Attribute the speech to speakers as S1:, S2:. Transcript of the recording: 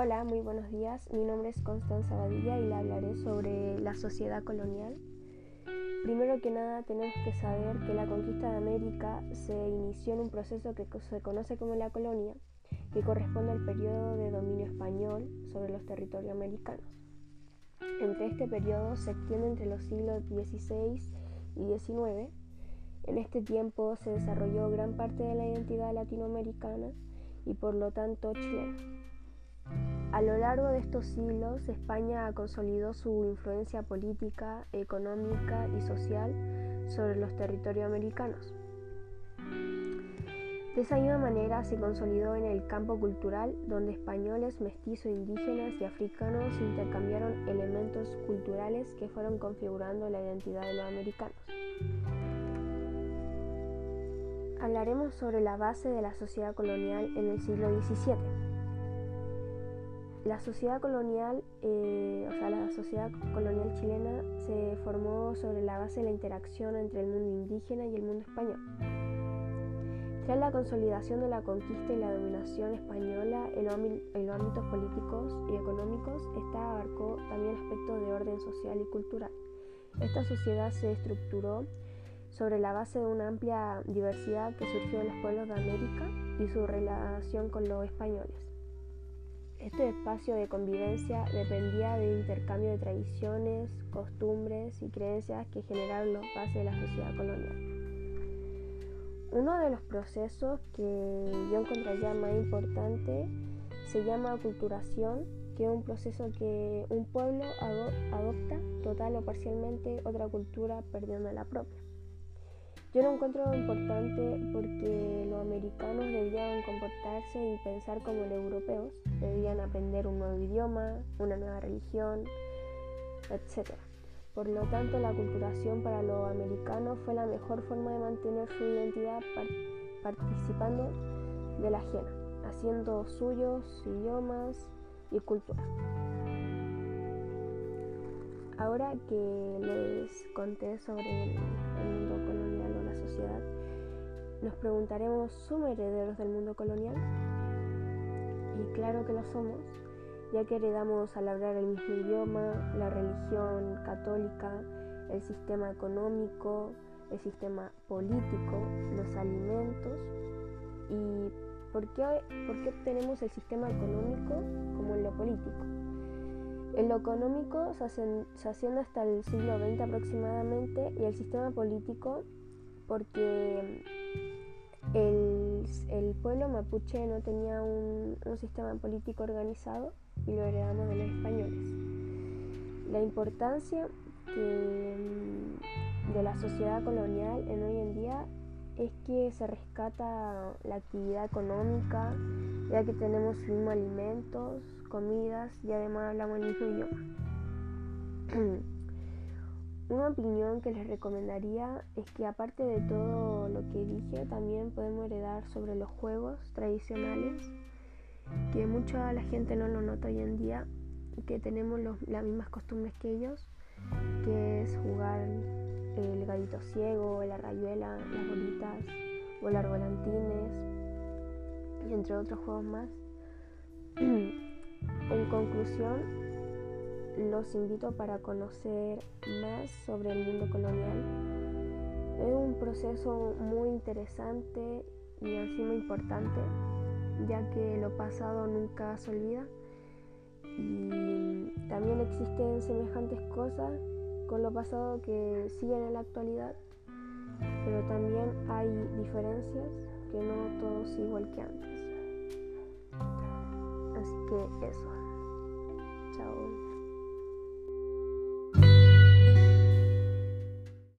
S1: Hola, muy buenos días. Mi nombre es Constanza Badilla y le hablaré sobre la sociedad colonial. Primero que nada tenemos que saber que la conquista de América se inició en un proceso que se conoce como la colonia, que corresponde al periodo de dominio español sobre los territorios americanos. Entre este periodo se extiende entre los siglos XVI y XIX. En este tiempo se desarrolló gran parte de la identidad latinoamericana y por lo tanto chilena. A lo largo de estos siglos, España consolidó su influencia política, económica y social sobre los territorios americanos. De esa misma manera se consolidó en el campo cultural, donde españoles, mestizos, indígenas y africanos intercambiaron elementos culturales que fueron configurando la identidad de los americanos. Hablaremos sobre la base de la sociedad colonial en el siglo XVII. La sociedad colonial, eh, o sea, la sociedad colonial chilena se formó sobre la base de la interacción entre el mundo indígena y el mundo español. Tras la consolidación de la conquista y la dominación española en los ámbitos políticos y económicos, esta abarcó también aspectos de orden social y cultural. Esta sociedad se estructuró sobre la base de una amplia diversidad que surgió en los pueblos de América y su relación con los españoles. Este espacio de convivencia dependía del intercambio de tradiciones, costumbres y creencias que generaron los bases de la sociedad colonial. Uno de los procesos que yo encontraría más importante se llama aculturación, que es un proceso que un pueblo adopta total o parcialmente otra cultura perdiendo la propia. Yo lo encuentro importante porque los americanos debían comportarse y pensar como los europeos, debían aprender un nuevo idioma, una nueva religión, etc. Por lo tanto, la culturación para los americanos fue la mejor forma de mantener su identidad participando de la ajena, haciendo suyos idiomas y cultura. Ahora que les conté sobre el, nos preguntaremos, ¿somos herederos del mundo colonial? Y claro que lo somos, ya que heredamos al hablar el mismo idioma, la religión católica, el sistema económico, el sistema político, los alimentos. ¿Y por qué, por tenemos el sistema económico como en lo político? En lo económico se, asciende hasta el siglo XX aproximadamente y el sistema político porque el, pueblo mapuche no tenía un, sistema político organizado y lo heredamos de los españoles. La importancia de la sociedad colonial en hoy en día es que se rescata la actividad económica, ya que tenemos mismos alimentos, comidas y además hablamos el mismo idioma. Una opinión que les recomendaría es que aparte de todo lo que dije, también podemos heredar sobre los juegos tradicionales, que mucha la gente no lo nota hoy en día, que tenemos las mismas costumbres que ellos, que es jugar el gallito ciego, la rayuela, las bolitas, volar volantines, entre otros juegos más. En conclusión, los invito para conocer más sobre el mundo colonial. Es un proceso muy interesante y encima importante, ya que lo pasado nunca se olvida. Y también existen semejantes cosas con lo pasado que siguen en la actualidad, pero también hay diferencias que no todo es igual que antes. Así que eso. Chao.